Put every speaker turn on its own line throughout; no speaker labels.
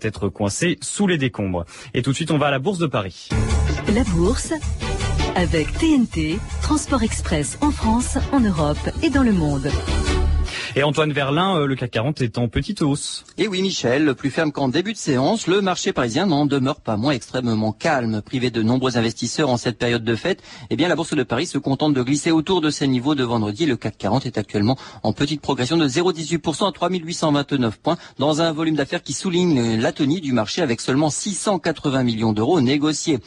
être coincé sous les décombres. Et tout de suite, on va à la Bourse de Paris.
La Bourse avec TNT, Transport Express en France, en Europe et dans le monde.
Et Antoine Verlin, euh, le CAC 40 est en petite hausse.
Et oui, Michel, plus ferme qu'en début de séance, le marché parisien n'en demeure pas moins extrêmement calme. Privé de nombreux investisseurs en cette période de fête, eh bien, la Bourse de Paris se contente de glisser autour de ces niveaux de vendredi. Le CAC 40 est actuellement en petite progression de 0,18% à 3829 points dans un volume d'affaires qui souligne l'atonie du marché avec seulement 680 millions d'euros négociés.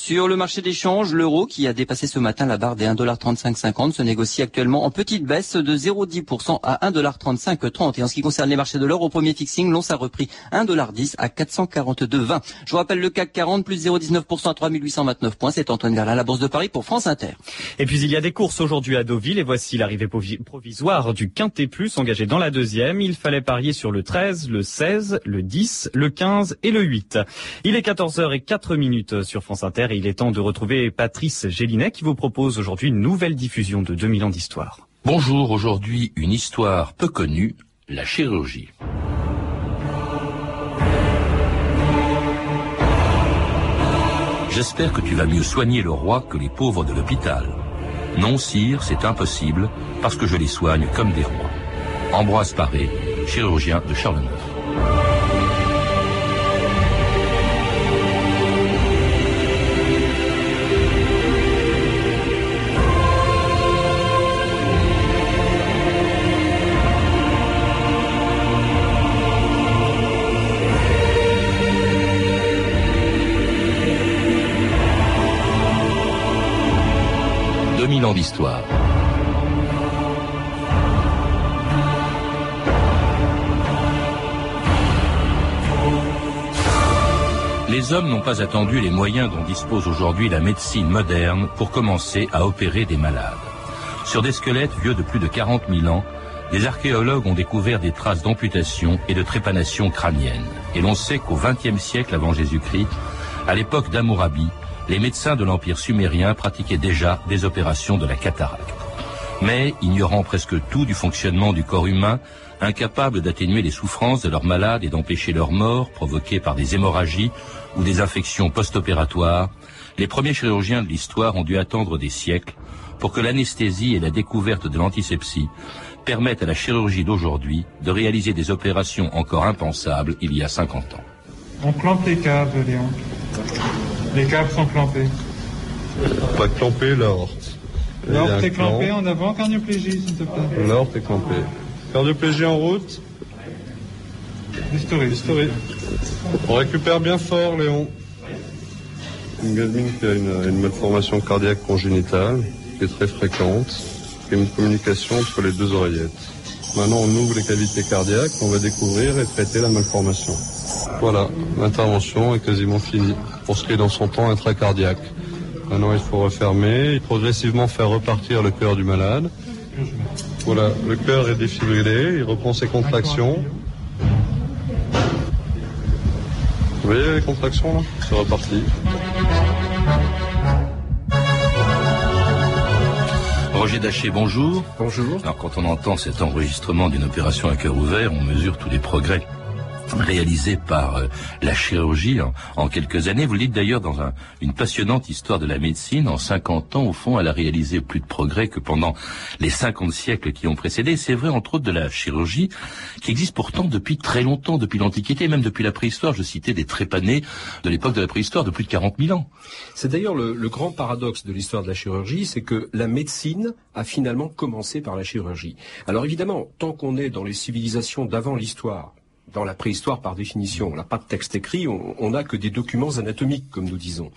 Sur le marché d'échange, l'euro qui a dépassé ce matin la barre des 1,3550 se négocie actuellement en petite baisse de 0,10% à 1,3530. Et en ce qui concerne les marchés de l'or, au premier fixing, l'once a repris 1,10$ à 442,20. Je vous rappelle le CAC 40 plus 0,19% à 3829 points. C'est Antoine Verlin, la Bourse de Paris pour France Inter.
Et puis il y a des courses aujourd'hui à Deauville et voici l'arrivée provisoire du Quintet Plus engagé dans la deuxième. Il fallait parier sur le 13, le 16, le 10, le 15 et le 8. Il est 14h04 minutes sur France Inter et il est temps de retrouver Patrice Gélinet qui vous propose aujourd'hui une nouvelle diffusion de 2000 ans d'histoire.
Bonjour, aujourd'hui une histoire peu connue, la chirurgie. J'espère que tu vas mieux soigner le roi que les pauvres de l'hôpital. Non, sire, c'est impossible, parce que je les soigne comme des rois. Ambroise Paré, chirurgien de Charles IX. 2000 ans d'histoire. Les hommes n'ont pas attendu les moyens dont dispose aujourd'hui la médecine moderne pour commencer à opérer des malades. Sur des squelettes vieux de plus de 40 000 ans, des archéologues ont découvert des traces d'amputation et de trépanation crânienne. Et l'on sait qu'au XXe siècle avant Jésus-Christ, à l'époque d'Amourabi, les médecins de l'Empire sumérien pratiquaient déjà des opérations de la cataracte. Mais, ignorant presque tout du fonctionnement du corps humain, incapables d'atténuer les souffrances de leurs malades et d'empêcher leur mort provoquée par des hémorragies ou des infections post-opératoires, les premiers chirurgiens de l'histoire ont dû attendre des siècles pour que l'anesthésie et la découverte de l'antisepsie permettent à la chirurgie d'aujourd'hui de réaliser des opérations encore impensables il y a 50 ans.
On plante les caves, Léon. Les câbles sont clampés.
Pas clampé, l'aorte.
L'aorte est clampée en avant, cardioplégie, s'il te plaît.
L'aorte est clampée. Cardioplégie en route.
Dystorie.
Dystorie. On récupère bien fort, Léon. Une gamine qui a une, malformation cardiaque congénitale, qui est très fréquente, qui a une communication entre les deux oreillettes. Maintenant, on ouvre les cavités cardiaques, on va découvrir et traiter la malformation. Voilà, l'intervention est quasiment finie pour ce qui est dans son temps intracardiaque. Maintenant, il faut refermer et progressivement faire repartir le cœur du malade. Voilà, le cœur est défibrillé, il reprend ses contractions. Vous voyez les contractions là? C'est reparti.
Roger Daché, bonjour.
Bonjour.
Alors quand on entend cet enregistrement d'une opération à cœur ouvert, on mesure tous les progrès réalisé par euh, la chirurgie en, quelques années. Vous le dites d'ailleurs dans une passionnante histoire de la médecine. En 50 ans, au fond, elle a réalisé plus de progrès que pendant les 50 siècles qui ont précédé. C'est vrai, entre autres, de la chirurgie, qui existe pourtant depuis très longtemps, depuis l'Antiquité, même depuis la préhistoire. Je citais des trépanés de l'époque de la préhistoire, de plus de 40 000 ans.
C'est d'ailleurs le, le grand paradoxe de l'histoire de la chirurgie, c'est que la médecine a finalement commencé par la chirurgie. Alors évidemment, tant qu'on est dans les civilisations d'avant l'histoire, dans la préhistoire, par définition, on n'a pas de texte écrit, on n'a que des documents anatomiques, comme nous disons.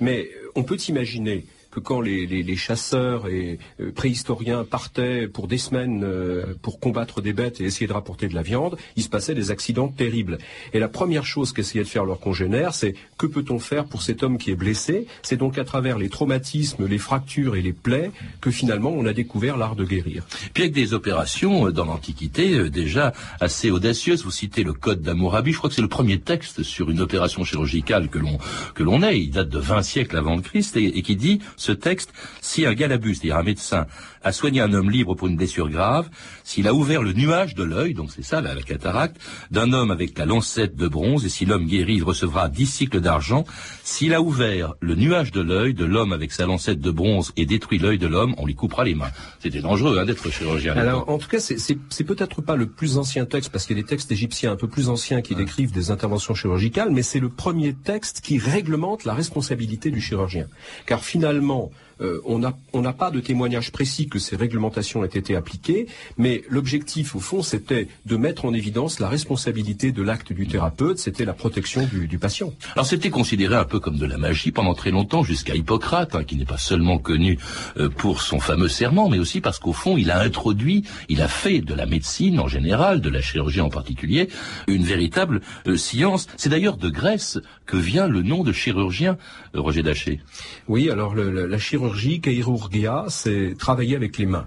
Mais on peut imaginer que quand les, chasseurs et euh, préhistoriens partaient pour des semaines euh, pour combattre des bêtes et essayer de rapporter de la viande, il se passait des accidents terribles. Et la première chose qu'essayaient de faire leurs congénères, c'est que peut-on faire pour cet homme qui est blessé? C'est donc à travers les traumatismes, les fractures et les plaies que finalement on a découvert l'art de guérir.
Puis avec des opérations euh, dans l'Antiquité déjà assez audacieuses. Vous citez le Code d'Amourabi. Je crois que c'est le premier texte sur une opération chirurgicale que l'on que l'on ait. Il date de 20 siècles avant le Christ et qui dit ce texte, si un galabus, c'est-à-dire un médecin, a soigné un homme libre pour une blessure grave, s'il a ouvert le nuage de l'œil, donc c'est ça la, cataracte, d'un homme avec la lancette de bronze, et si l'homme guérit, il recevra dix cycles d'argent, s'il a ouvert le nuage de l'œil de l'homme avec sa lancette de bronze et détruit l'œil de l'homme, on lui coupera les mains. C'était dangereux hein, d'être chirurgien.
Alors, en tout cas, c'est peut-être pas le plus ancien texte, parce qu'il y a des textes égyptiens un peu plus anciens qui décrivent des interventions chirurgicales, mais c'est le premier texte qui réglemente la responsabilité du chirurgien. Car finalement, irmão. Euh, on n'a pas de témoignage précis que ces réglementations aient été appliquées, mais l'objectif, au fond, c'était de mettre en évidence la responsabilité de l'acte du thérapeute, c'était la protection du, patient.
Alors c'était considéré un peu comme de la magie pendant très longtemps, jusqu'à Hippocrate, hein, qui n'est pas seulement connu euh, pour son fameux serment, mais aussi parce qu'au fond, il a introduit, il a fait de la médecine en général, de la chirurgie en particulier, une véritable euh, science. C'est d'ailleurs de Grèce que vient le nom de chirurgien, Roger Daché.
Oui, alors la chirurgie chirurgie, chirurgia, c'est travailler avec les mains.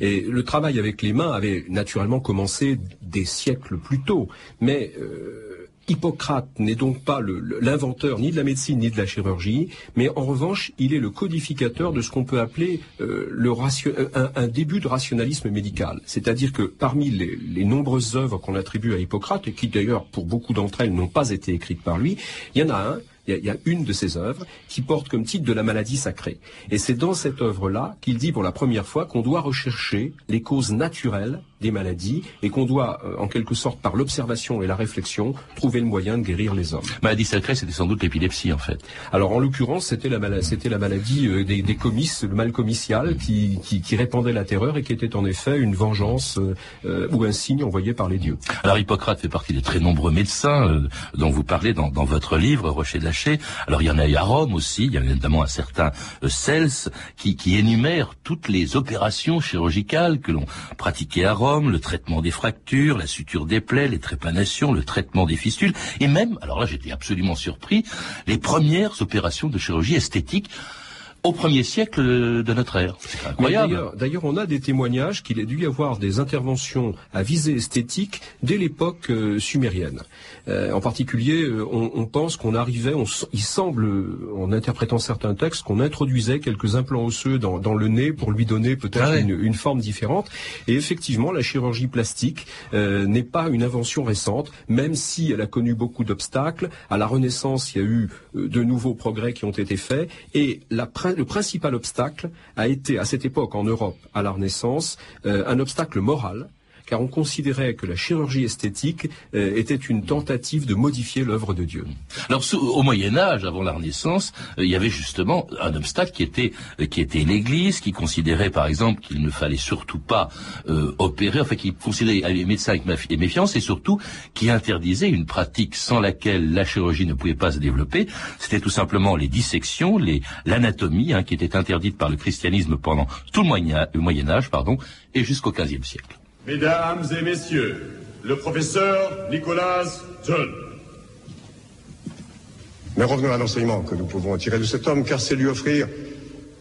Et le travail avec les mains avait naturellement commencé des siècles plus tôt. Mais euh, Hippocrate n'est donc pas l'inventeur ni de la médecine ni de la chirurgie, mais en revanche, il est le codificateur de ce qu'on peut appeler euh, euh, un, début de rationalisme médical. C'est-à-dire que parmi les nombreuses œuvres qu'on attribue à Hippocrate, et qui d'ailleurs pour beaucoup d'entre elles n'ont pas été écrites par lui, il y en a un il y, a, une de ses œuvres qui porte comme titre de la maladie sacrée. Et c'est dans cette œuvre-là qu'il dit pour la première fois qu'on doit rechercher les causes naturelles des maladies et qu'on doit, euh, en quelque sorte, par l'observation et la réflexion, trouver le moyen de guérir les hommes.
Maladie sacrée, c'était sans doute l'épilepsie, en fait.
Alors, en l'occurrence, c'était la, la maladie euh, des, des, comices, le mal comicial, qui, qui, qui, répandait la terreur et qui était en effet une vengeance euh, ou un signe envoyé par les dieux.
Alors, Hippocrate fait partie des très nombreux médecins dont vous parlez dans, dans votre livre, Rocher de Laché. Alors, il y en a eu à Rome aussi, il y a notamment un certain Cels qui, qui énumère toutes les opérations chirurgicales que l'on pratiquait à Rome le traitement des fractures, la suture des plaies, les trépanations, le traitement des fistules, et même, alors là j'étais absolument surpris, les premières opérations de chirurgie esthétique au premier siècle de notre ère. C'est incroyable.
D'ailleurs, on a des témoignages qu'il a dû y avoir des interventions à visée esthétique dès l'époque euh, sumérienne. Euh, en particulier, euh, on, pense qu'on arrivait, il semble, en interprétant certains textes, qu'on introduisait quelques implants osseux dans, le nez pour lui donner peut-être ah une, forme différente. Et effectivement, la chirurgie plastique n'est pas une invention récente, même si elle a connu beaucoup d'obstacles. À la Renaissance, il y a eu de nouveaux progrès qui ont été faits, et la le principal obstacle a été, à cette époque en Europe, à la Renaissance, euh, un obstacle moral car on considérait que la chirurgie esthétique euh, était une tentative de modifier l'œuvre de Dieu.
Alors au Moyen Âge, avant la Renaissance, euh, il y avait justement un obstacle qui était euh, qui était l'Église, qui considérait par exemple qu'il ne fallait surtout pas opérer, enfin qui considérait les médecins avec méfiance et surtout qui interdisait une pratique sans laquelle la chirurgie ne pouvait pas se développer. C'était tout simplement les dissections, l'anatomie, hein, qui était interdite par le christianisme pendant tout le Moyen, le Moyen Âge, pardon, et jusqu'au XVe siècle.
Mesdames et messieurs, le professeur Nicolas John.
Mais revenons à l'enseignement que nous pouvons tirer de cet homme, car c'est lui offrir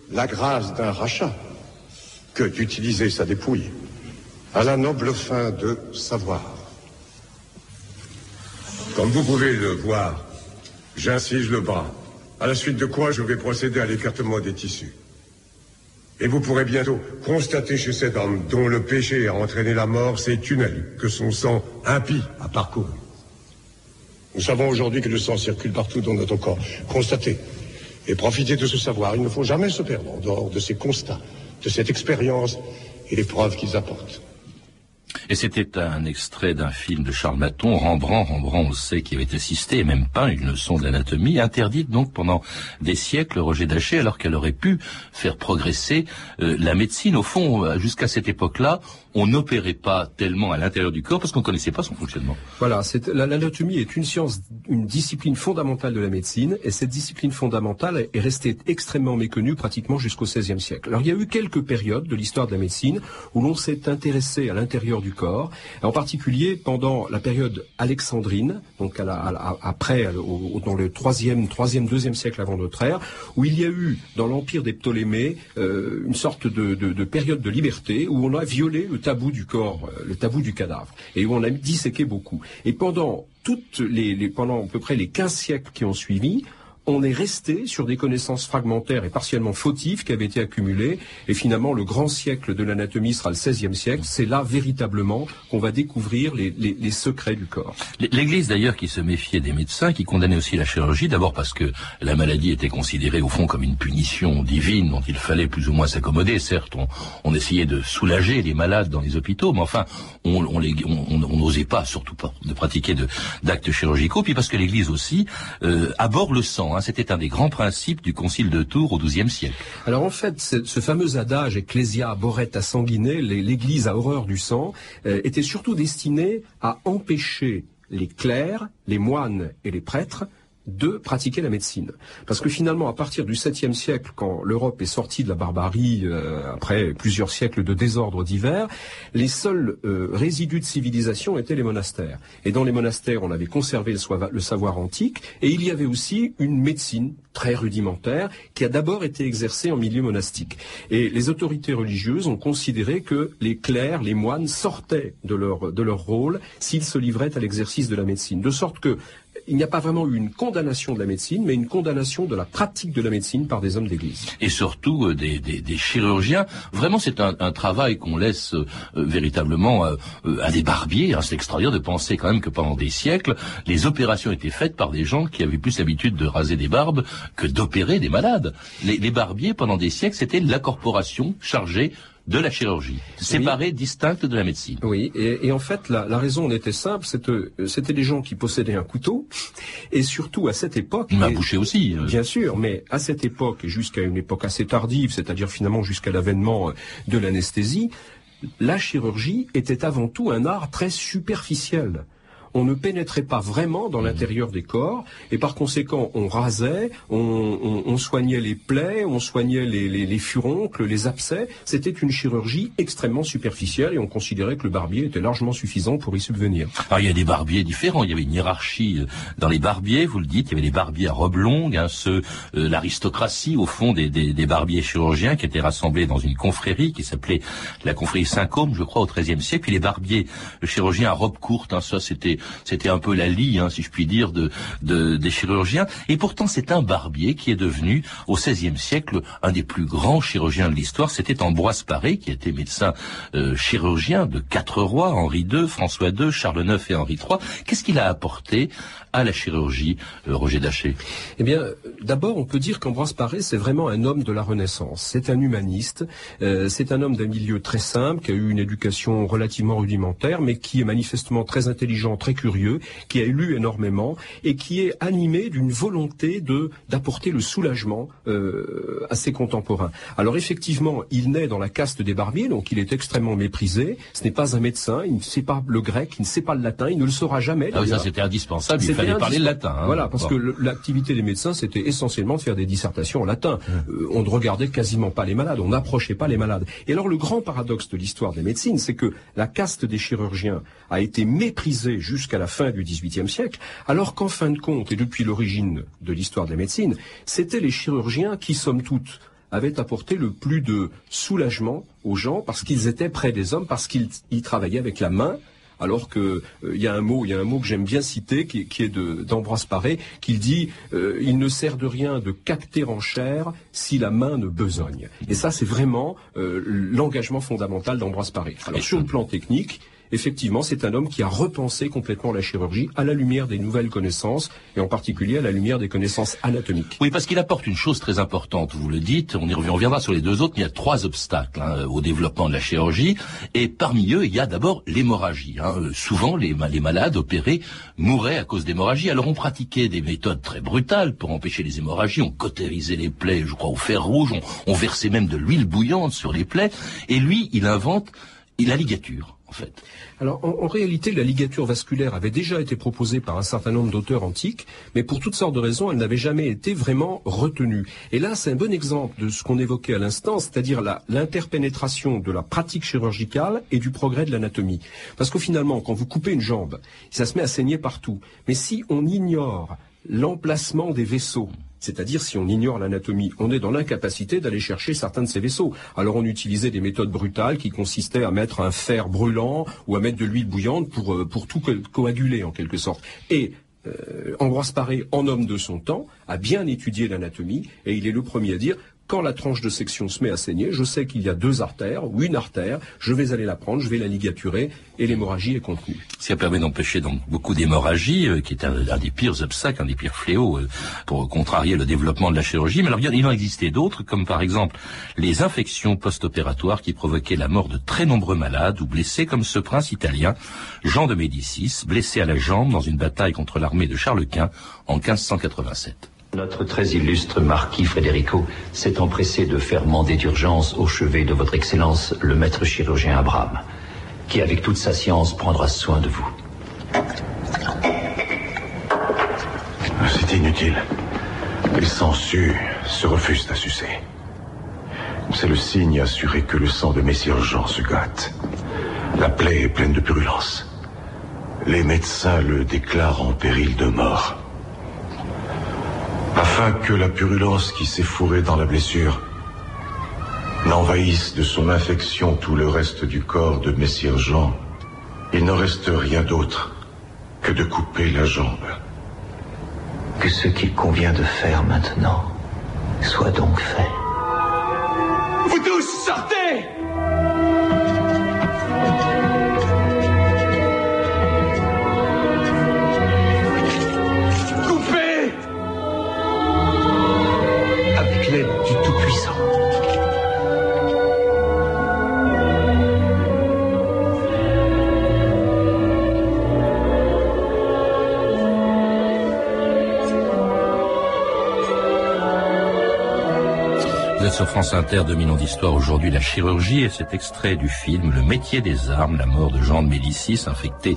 la grâce d'un rachat que d'utiliser sa dépouille à la noble fin de savoir. Comme vous pouvez le voir, j'incise le bras, à la suite de quoi je vais procéder à l'écartement des tissus. Et vous pourrez bientôt constater chez cet homme dont le péché a entraîné la mort ces tunnels que son sang impie a parcouru. Nous savons aujourd'hui que le sang circule partout dans notre corps. Constatez et profitez de ce savoir. Il ne faut jamais se perdre en dehors de ces constats, de cette expérience et des preuves qu'ils apportent.
Et c'était un extrait d'un film de Charles Maton, Rembrandt. Rembrandt, on sait, qui avait assisté et même peint une leçon d'anatomie, interdite donc pendant des siècles, Roger Daché, alors qu'elle aurait pu faire progresser euh, la médecine. Au fond, euh, jusqu'à cette époque-là, on n'opérait pas tellement à l'intérieur du corps parce qu'on ne connaissait pas son fonctionnement.
Voilà, l'anatomie est une science, une discipline fondamentale de la médecine, et cette discipline fondamentale est restée extrêmement méconnue pratiquement jusqu'au XVIe siècle. Alors il y a eu quelques périodes de l'histoire de la médecine où l'on s'est intéressé à l'intérieur du corps, en particulier pendant la période alexandrine, donc après, dans le troisième, troisième, deuxième siècle avant notre ère, où il y a eu dans l'empire des Ptolémées euh, une sorte de, de période de liberté où on a violé le tabou du corps, euh, le tabou du cadavre, et où on a disséqué beaucoup. Et pendant toutes les, pendant à peu près les 15 siècles qui ont suivi, on est resté sur des connaissances fragmentaires et partiellement fautives qui avaient été accumulées. Et finalement, le grand siècle de l'anatomie sera le XVIe siècle. C'est là véritablement qu'on va découvrir les, secrets du corps.
L'Église d'ailleurs qui se méfiait des médecins, qui condamnait aussi la chirurgie, d'abord parce que la maladie était considérée au fond comme une punition divine dont il fallait plus ou moins s'accommoder. Certes, on, on, essayait de soulager les malades dans les hôpitaux, mais enfin, on n'osait pas, surtout pas, de pratiquer d'actes chirurgicaux. Puis parce que l'Église aussi euh, aborde le sang Hein. C'était un des grands principes du Concile de Tours au XIIe siècle.
Alors en fait, ce fameux adage Ecclesia boretta sanguine, l'Église a horreur du sang, euh, était surtout destiné à empêcher les clercs, les moines et les prêtres de pratiquer la médecine. Parce que finalement, à partir du 7e siècle, quand l'Europe est sortie de la barbarie, euh, après plusieurs siècles de désordre divers, les seuls euh, résidus de civilisation étaient les monastères. Et dans les monastères, on avait conservé le, le savoir antique, et il y avait aussi une médecine très rudimentaire qui a d'abord été exercée en milieu monastique. Et les autorités religieuses ont considéré que les clercs, les moines sortaient de leur, de leur rôle s'ils se livraient à l'exercice de la médecine. De sorte que il n'y a pas vraiment eu une condamnation de la médecine, mais une condamnation de la pratique de la médecine par des hommes d'église.
Et surtout euh, des, des, chirurgiens. Vraiment, c'est un, travail qu'on laisse euh, véritablement euh, à des barbiers. Hein. C'est extraordinaire de penser quand même que pendant des siècles, les opérations étaient faites par des gens qui avaient plus l'habitude de raser des barbes que d'opérer des malades. Les, les barbiers, pendant des siècles, c'était la corporation chargée de la chirurgie, séparée, distincte de la médecine.
Oui, et, en fait, la, raison en était simple, c'était des gens qui possédaient un couteau, et surtout à cette époque...
Il m'a bouché aussi.
Euh. Bien sûr, mais à cette époque, et jusqu'à une époque assez tardive, c'est-à-dire finalement jusqu'à l'avènement euh, de l'anesthésie, la chirurgie était avant tout un art très superficiel on ne pénétrait pas vraiment dans mmh. l'intérieur des corps, et par conséquent, on rasait, on, soignait les plaies, on soignait les, furoncles, les abcès. C'était une chirurgie extrêmement superficielle, et on considérait que le barbier était largement suffisant pour y subvenir.
Alors il y a des barbiers différents, il y avait une hiérarchie euh, dans les barbiers, vous le dites, il y avait les barbiers à robe longue, hein, ceux, euh, l'aristocratie au fond des, barbiers chirurgiens qui étaient rassemblés dans une confrérie qui s'appelait la confrérie Saint-Côme, je crois, au XIIIe siècle, puis les barbiers chirurgiens à robe courte, hein, ça c'était c'était un peu la lie, hein, si je puis dire, de, des chirurgiens. Et pourtant, c'est un barbier qui est devenu, au XVIe siècle, un des plus grands chirurgiens de l'histoire. C'était Ambroise Paré, qui était médecin euh, chirurgien de quatre rois, Henri II, François II, Charles IX et Henri III. Qu'est-ce qu'il a apporté à la chirurgie, euh, Roger Daché?
Eh bien, d'abord, on peut dire qu'Ambroise Paré, c'est vraiment un homme de la Renaissance. C'est un humaniste, euh, c'est un homme d'un milieu très simple, qui a eu une éducation relativement rudimentaire, mais qui est manifestement très intelligent, très curieux, qui a lu énormément et qui est animé d'une volonté de d'apporter le soulagement euh, à ses contemporains. Alors effectivement, il naît dans la caste des barbiers, donc il est extrêmement méprisé. Ce n'est pas un médecin, il ne sait pas le grec, il ne sait pas le latin, il ne le saura jamais.
Ah oui, ça c'était indispensable fallait parler le latin. Hein.
Voilà, parce que l'activité des médecins, c'était essentiellement de faire des dissertations en latin. Euh, on ne regardait quasiment pas les malades, on n'approchait pas les malades. Et alors le grand paradoxe de l'histoire des médecines, c'est que la caste des chirurgiens a été méprisée jusqu'à la fin du XVIIIe siècle, alors qu'en fin de compte, et depuis l'origine de l'histoire de la médecine, c'était les chirurgiens qui, somme toute, avaient apporté le plus de soulagement aux gens parce qu'ils étaient près des hommes, parce qu'ils travaillaient avec la main, alors que il euh, y a un mot, il y a un mot que j'aime bien citer, qui, est d'Ambroise Paré, qui dit euh, il ne sert de rien de cacter en chair si la main ne besogne. Et ça, c'est vraiment euh, l'engagement fondamental d'Ambroise Paré. Alors sur le plan technique, effectivement, c'est un homme qui a repensé complètement la chirurgie à la lumière des nouvelles connaissances, et en particulier à la lumière des connaissances anatomiques.
Oui, parce qu'il apporte une chose très importante, vous le dites, on y reviendra sur les deux autres, il y a trois obstacles hein, au développement de la chirurgie, et parmi eux, il y a d'abord l'hémorragie. Hein. Euh, souvent, les, malades opérés mouraient à cause d'hémorragie, alors on pratiquait des méthodes très brutales pour empêcher les hémorragies, on cautérisait les plaies, je crois, au fer rouge, on versait même de l'huile bouillante sur les plaies, et lui, il invente la ligature.
Alors, en, réalité, la ligature vasculaire avait déjà été proposée par un certain nombre d'auteurs antiques, mais pour toutes sortes de raisons, elle n'avait jamais été vraiment retenue. Et là, c'est un bon exemple de ce qu'on évoquait à l'instant, c'est-à-dire l'interpénétration de la pratique chirurgicale et du progrès de l'anatomie. Parce que finalement, quand vous coupez une jambe, ça se met à saigner partout. Mais si on ignore l'emplacement des vaisseaux, c'est-à-dire, si on ignore l'anatomie, on est dans l'incapacité d'aller chercher certains de ces vaisseaux. Alors on utilisait des méthodes brutales qui consistaient à mettre un fer brûlant ou à mettre de l'huile bouillante pour, euh, pour tout coaguler en quelque sorte. Et euh, Ambroise Paré, en homme de son temps, a bien étudié l'anatomie et il est le premier à dire quand la tranche de section se met à saigner, je sais qu'il y a deux artères ou une artère, je vais aller la prendre, je vais la ligaturer et l'hémorragie est contenue.
Ça permet d'empêcher donc beaucoup d'hémorragie, euh, qui est un, des pires obstacles, un des pires fléaux euh, pour contrarier le développement de la chirurgie. Mais alors il en existait d'autres, comme par exemple les infections post-opératoires qui provoquaient la mort de très nombreux malades ou blessés, comme ce prince italien, Jean de Médicis, blessé à la jambe dans une bataille contre l'armée de Charles Quint en 1587.
Notre très illustre marquis Frédérico s'est empressé de faire mander d'urgence au chevet de votre Excellence le maître chirurgien Abraham, qui avec toute sa science prendra soin de vous.
C'est inutile. Les sangsues se refusent à sucer. C'est le signe assuré que le sang de Messire Jean se gâte. La plaie est pleine de purulence. Les médecins le déclarent en péril de mort afin que la purulence qui s'est fourrée dans la blessure n'envahisse de son infection tout le reste du corps de Messire Jean, il ne reste rien d'autre que de couper la jambe.
Que ce qu'il convient de faire maintenant soit donc fait.
France Inter, 2000 ans d'histoire aujourd'hui, la chirurgie et cet extrait du film Le métier des armes, la mort de Jean de Médicis, infecté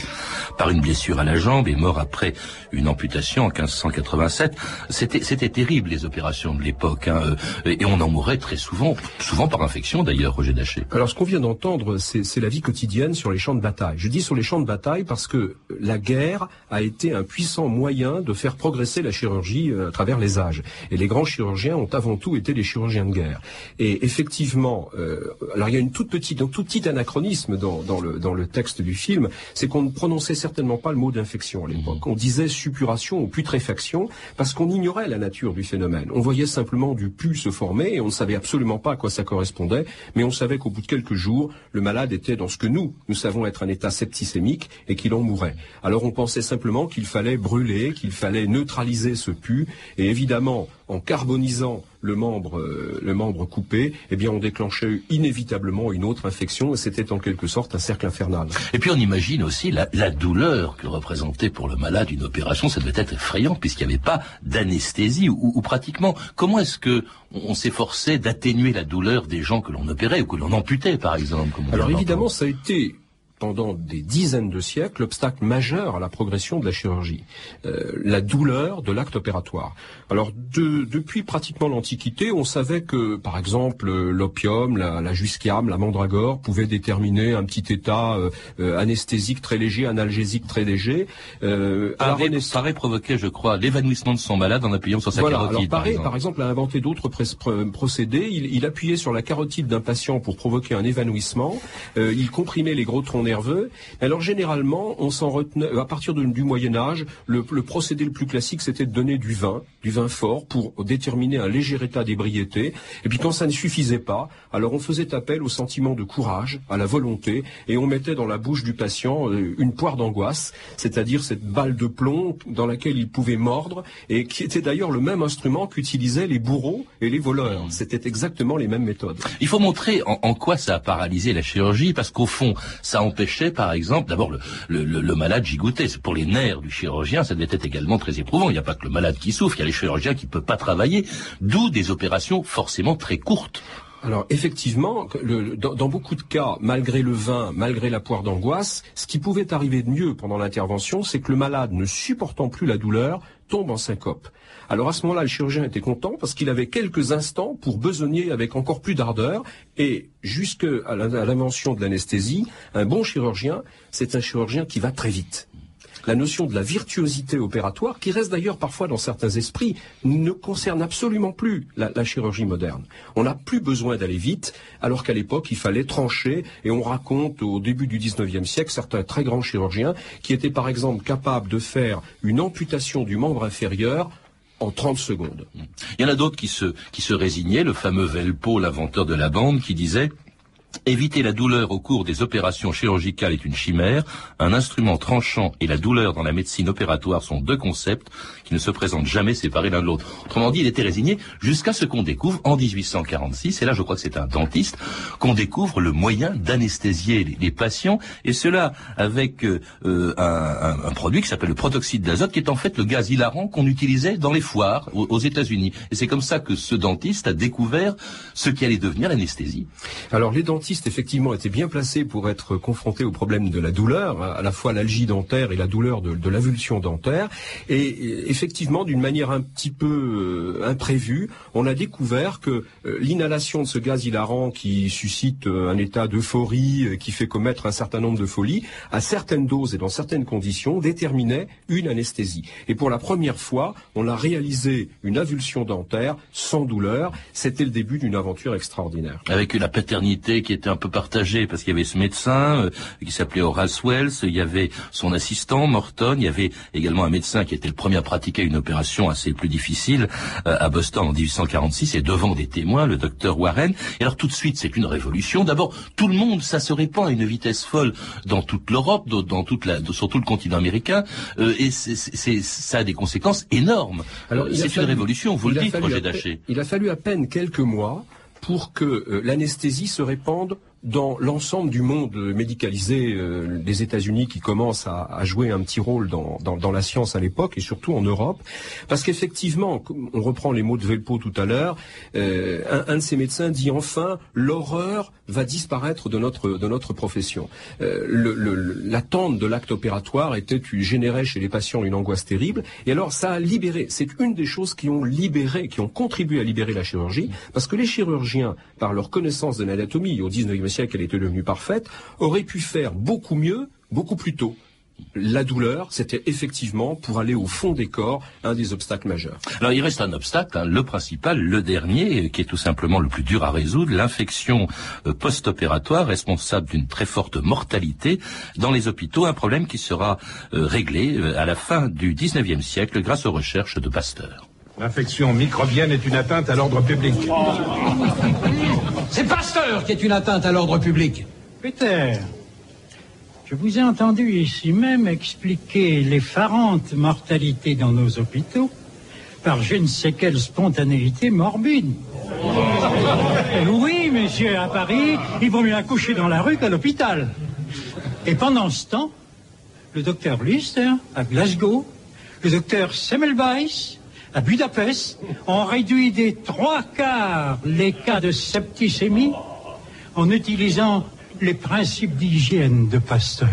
par une blessure à la jambe et mort après une amputation en 1587. C'était, c'était terrible les opérations de l'époque, hein, euh, et on en mourait très souvent, souvent par infection d'ailleurs, Roger Daché.
Alors ce qu'on vient d'entendre, c'est, c'est la vie quotidienne sur les champs de bataille. Je dis sur les champs de bataille parce que la guerre a été un puissant moyen de faire progresser la chirurgie euh, à travers les âges. Et les grands chirurgiens ont avant tout été des chirurgiens de guerre. Et effectivement, euh, alors il y a une toute petite, un tout petit anachronisme dans, dans, le, dans le texte du film, c'est qu'on prononçait certainement pas le mot d'infection à l'époque. Mmh. On disait suppuration ou putréfaction parce qu'on ignorait la nature du phénomène. On voyait simplement du pu se former et on ne savait absolument pas à quoi ça correspondait, mais on savait qu'au bout de quelques jours, le malade était dans ce que nous, nous savons être un état septicémique et qu'il en mourait. Alors on pensait simplement qu'il fallait brûler, qu'il fallait neutraliser ce pu et évidemment, en carbonisant le membre, euh, le membre coupé, eh bien, on déclenchait inévitablement une autre infection et c'était en quelque sorte un cercle infernal.
Et puis on imagine aussi la, la douleur que représentait pour le malade une opération. Ça devait être effrayant puisqu'il n'y avait pas d'anesthésie ou, ou, pratiquement. Comment est-ce que on, s'efforçait d'atténuer la douleur des gens que l'on opérait ou que l'on amputait, par exemple
Alors évidemment, ça a été pendant des dizaines de siècles l'obstacle majeur à la progression de la chirurgie, euh, la douleur de l'acte opératoire. Alors de, depuis pratiquement l'Antiquité, on savait que par exemple l'opium, la, la jusquiame, la mandragore pouvaient déterminer un petit état euh, euh, anesthésique très léger, analgésique très léger.
Euh, Paré, Paré provoquait, je crois, l'évanouissement de son malade en appuyant sur sa
voilà,
carotide.
Alors Paré, par exemple, a inventé d'autres procédés. Il, il, appuyait sur la carotide d'un patient pour provoquer un évanouissement. Euh, il comprimait les gros troncs nerveux. Alors généralement, on s'en retenait à partir de, du Moyen Âge. Le, le, procédé le plus classique, c'était de donner du vin, du vin fort, pour déterminer un léger état d'ébriété. Et puis quand ça ne suffisait pas, alors on faisait appel au sentiment de courage, à la volonté, et on mettait dans la bouche du patient euh, une poire d'angoisse, c'est-à-dire cette balle de plomb dans laquelle il pouvait mordre, et qui était d'ailleurs le même instrument qu'utilisaient les bourreaux et les voleurs. C'était exactement les mêmes méthodes.
Il faut montrer en, en quoi ça a paralysé la chirurgie, parce qu'au fond, ça empêchait, par exemple, d'abord le, le, le, malade gigotait. Pour les nerfs du chirurgien, ça devait être également très éprouvant. Il n'y a pas que le malade qui souffre, il y a les chirurgiens qui ne peuvent pas travailler, d'où des opérations forcément très courtes.
Alors effectivement, le, dans, beaucoup de cas, malgré le vin, malgré la poire d'angoisse, ce qui pouvait arriver de mieux pendant l'intervention, c'est que le malade, ne supportant plus la douleur, tombe en syncope. Alors à ce moment-là, le chirurgien était content parce qu'il avait quelques instants pour besogner avec encore plus d'ardeur. Et jusqu'à l'invention de l'anesthésie, un bon chirurgien, c'est un chirurgien qui va très vite. la notion de la virtuosité opératoire, qui reste d'ailleurs parfois dans certains esprits, ne concerne absolument plus la, la chirurgie moderne. On n'a plus besoin d'aller vite, alors qu'à l'époque, il fallait trancher, et on raconte au début du 19e siècle certains très grands chirurgiens qui étaient par exemple capables de faire une amputation du membre inférieur en 30 secondes.
Il y en a d'autres qui se, qui se résignaient, le fameux Velpo, l'inventeur de la bande, qui disait Éviter la douleur au cours des opérations chirurgicales est une chimère. Un instrument tranchant et la douleur dans la médecine opératoire sont deux concepts qui ne se présentent jamais séparés l'un de l'autre. Autrement dit, il était résigné jusqu'à ce qu'on découvre en 1846, et là je crois que c'est un dentiste, qu'on découvre le moyen d'anesthésier les, patients, et cela avec euh, un, un, produit qui s'appelle le protoxyde d'azote, qui est en fait le gaz hilarant qu'on utilisait dans les foires aux, États-Unis. Et c'est comme ça que ce dentiste a découvert ce qui allait devenir l'anesthésie.
Alors les effectivement, était bien placé pour être confronté au problème de la douleur, à la fois l'algie dentaire et la douleur de, l'avulsion dentaire. Et effectivement, d'une manière un petit peu euh, imprévue, on a découvert que euh, l'inhalation de ce gaz hilarant qui suscite euh, un état d'euphorie, qui fait commettre un certain nombre de folies, à certaines doses et dans certaines conditions, déterminait une anesthésie. Et pour la première fois, on a réalisé une avulsion dentaire sans douleur. C'était le début d'une aventure extraordinaire.
Avec la paternité qui était un peu partagé parce qu'il y avait ce médecin euh, qui s'appelait Horace Wells, il y avait son assistant Morton, il y avait également un médecin qui était le premier à pratiquer une opération assez plus difficile euh, à Boston en 1846 et devant des témoins, le docteur Warren. Et alors tout de suite, c'est une révolution. D'abord, tout le monde, ça se répand à une vitesse folle dans toute l'Europe, dans toute la, sur tout le continent américain, euh, et c'est, ça a des conséquences énormes. Alors, c'est une révolution, vous le dites, Roger Daché.
Il a fallu à peine quelques mois pour que euh, l'anesthésie se répande dans l'ensemble du monde médicalisé euh, des États-Unis qui commence à, jouer un petit rôle dans, dans, la science à l'époque et surtout en Europe, parce qu'effectivement, on reprend les mots de Velpo tout à l'heure, euh, un, de ces médecins dit enfin l'horreur va disparaître de notre de notre profession. Euh, L'attente de l'acte opératoire était générait chez les patients une angoisse terrible, et alors ça a libéré. C'est une des choses qui ont libéré, qui ont contribué à libérer la chirurgie, parce que les chirurgiens, par leur connaissance de l'anatomie au 19e siècle, elle était devenue parfaite, aurait pu faire beaucoup mieux, beaucoup plus tôt la douleur, c'était effectivement, pour aller au fond des corps, un des obstacles majeurs.
Alors il reste un obstacle, hein, le principal, le dernier, qui est tout simplement le plus dur à résoudre, l'infection euh, post-opératoire responsable d'une très forte mortalité dans les hôpitaux, un problème qui sera euh, réglé euh, à la fin du 19e siècle grâce aux recherches de Pasteur.
L'infection microbienne est une atteinte à l'ordre public.
C'est Pasteur qui est une atteinte à l'ordre public.
Peter, je vous ai entendu ici même expliquer l'effarante mortalité dans nos hôpitaux par je ne sais quelle spontanéité morbide. Oui, monsieur, à Paris, il vaut mieux accoucher dans la rue qu'à l'hôpital. Et pendant ce temps, le docteur Lister, à Glasgow, le docteur Semmelweis, Budapest, ont réduit des trois quarts les cas de septicémie en utilisant les principes d'hygiène de Pasteur.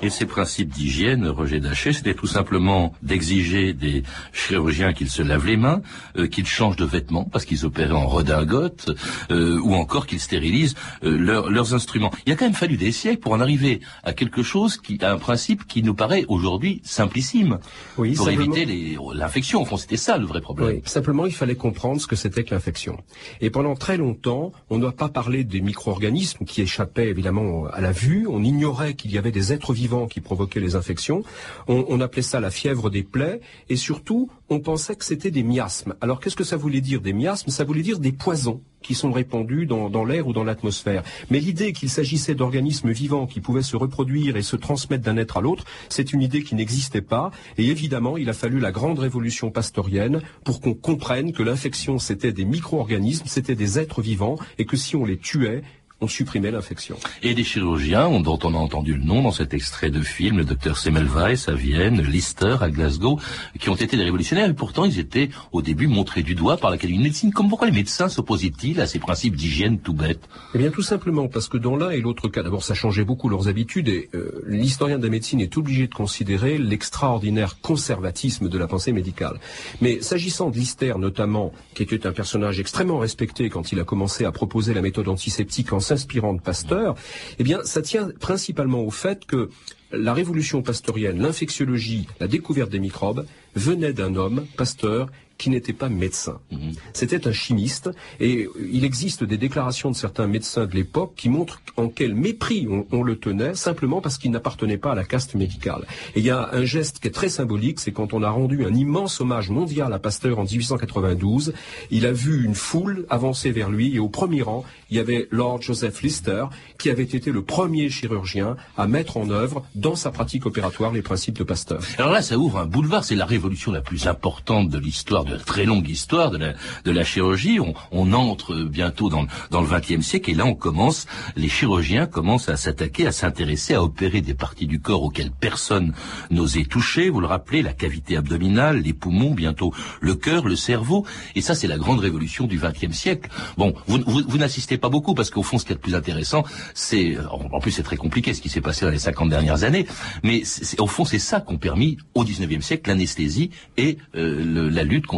Et ces principes d'hygiène, Roger Daché, c'était tout simplement d'exiger des chirurgiens qu'ils se lavent les mains, euh, qu'ils changent de vêtements parce qu'ils opéraient en redingote, euh, ou encore qu'ils stérilisent euh, leurs instruments. Il a quand même fallu des siècles pour en arriver à quelque chose qui a un principe qui nous paraît aujourd'hui simplissime. Oui, pour éviter l'infection. Au fond, c'était ça le vrai problème.
Oui, simplement, il fallait comprendre ce que c'était que l'infection. Et pendant très longtemps, on n'a pas parlé des micro-organismes qui échappaient évidemment à la vue. On ignorait qu'il y avait des êtres vivants qui provoquaient les infections. On, appelait ça la fièvre des plaies. Et surtout, on pensait que c'était des miasmes. Alors qu'est-ce que ça voulait dire des miasmes? Ça voulait dire des poisons qui sont répandus dans, dans l'air ou dans l'atmosphère. Mais l'idée qu'il s'agissait d'organismes vivants qui pouvaient se reproduire et se transmettre d'un être à l'autre, c'est une idée qui n'existait pas. Et évidemment, il a fallu la grande révolution pastorienne pour qu'on comprenne que l'infection, c'était des micro-organismes, c'était des êtres vivants, et que si on les tuait, on supprimait l'infection.
Et des chirurgiens, dont on a entendu le nom dans cet extrait de film, le docteur Semmelweis à Vienne, Lister à Glasgow, qui ont été des révolutionnaires, et pourtant ils étaient au début montrés du doigt par l'Académie de médecine. Comme pourquoi les médecins s'opposaient-ils à ces principes d'hygiène tout bêtes
Eh bien tout simplement parce que dans l'un et l'autre cas, d'abord ça changeait beaucoup leurs habitudes, et euh, l'historien de la médecine est obligé de considérer l'extraordinaire conservatisme de la pensée médicale. Mais s'agissant de Lister notamment, qui était un personnage extrêmement respecté quand il a commencé à proposer la méthode antiseptique en s'inspirant de Pasteur, eh bien, ça tient principalement au fait que la révolution pasteurienne, l'infectiologie, la découverte des microbes venait d'un homme, Pasteur, qui n'était pas médecin.
Mhm.
C'était un chimiste, et il existe des déclarations de certains médecins de l'époque qui montrent en quel mépris on, on le tenait, simplement parce qu'il n'appartenait pas à la caste médicale. Et il y a un geste qui est très symbolique, c'est quand on a rendu un immense hommage mondial à Pasteur en 1892, il a vu une foule avancer vers lui, et au premier rang, il y avait Lord Joseph Lister, qui avait été le premier chirurgien à mettre en œuvre, dans sa pratique opératoire, les principes de Pasteur.
Alors là, ça ouvre un boulevard, c'est la révolution la plus importante de l'histoire de très longue histoire de la, de la chirurgie. On, on entre bientôt dans, dans le XXe siècle et là on commence, les chirurgiens commencent à s'attaquer, à s'intéresser, à opérer des parties du corps auxquelles personne n'osait toucher. Vous le rappelez, la cavité abdominale, les poumons, bientôt le cœur, le cerveau. Et ça, c'est la grande révolution du XXe siècle. Bon, vous, vous, vous n'assistez pas beaucoup parce qu'au fond, ce qui est le plus intéressant, c'est, en plus c'est très compliqué ce qui s'est passé dans les 50 dernières années, mais au fond, c'est ça qu'ont permis au XIXe siècle l'anesthésie et euh, la lutte contre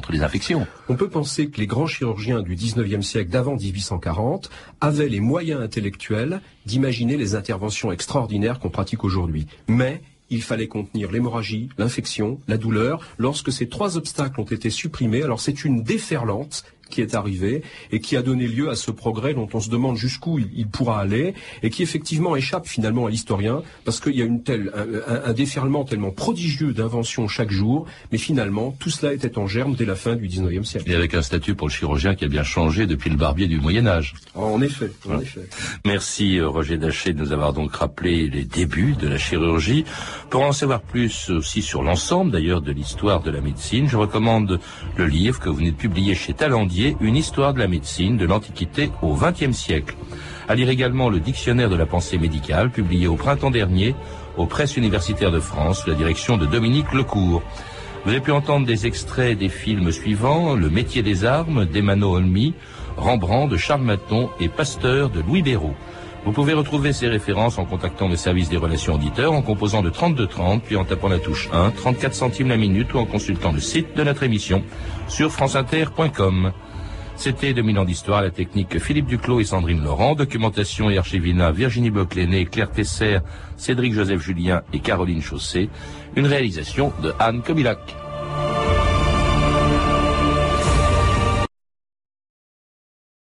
On peut penser que les grands chirurgiens du 19e siècle d'avant 1840 avaient les moyens intellectuels d'imaginer les interventions extraordinaires qu'on pratique aujourd'hui. Mais il fallait contenir l'hémorragie, l'infection, la douleur. Lorsque ces trois obstacles ont été supprimés, alors c'est une déferlante qui est arrivé et qui a donné lieu à ce progrès dont on se demande jusqu'où il, il pourra aller et qui effectivement échappe finalement à l'historien parce qu'il y a une telle, un, un déferlement tellement prodigieux d'inventions chaque jour, mais finalement tout cela était en germe dès la fin du 19e siècle.
Et avec un statut pour le chirurgien qui a bien changé depuis le barbier du Moyen Âge.
En effet, en effet.
Merci euh, Roger Daché de nous avoir donc rappelé les débuts de la chirurgie. Pour en savoir plus aussi sur l'ensemble d'ailleurs de l'histoire de la médecine, je recommande le livre que vous venez de publier chez Talendier une histoire de la médecine de l'Antiquité au XXe siècle. À lire également le Dictionnaire de la pensée médicale, publié au printemps dernier aux presses universitaires de France, sous la direction de Dominique Lecourt. Vous avez pu entendre des extraits des films suivants Le métier des armes d'Emmanuel Olmy, Rembrandt de Charles Maton et Pasteur de Louis Béraud. Vous pouvez retrouver ces références en contactant le service des relations auditeurs, en composant de 3230, puis en tapant la touche 1, 34 centimes la minute ou en consultant le site de notre émission sur franceinter.com. C'était 2000 ans d'histoire, la technique Philippe Duclos et Sandrine Laurent, documentation et archivina Virginie Boclené, Claire Tesser, Cédric Joseph Julien et Caroline Chausset, une réalisation de Anne Kobilac.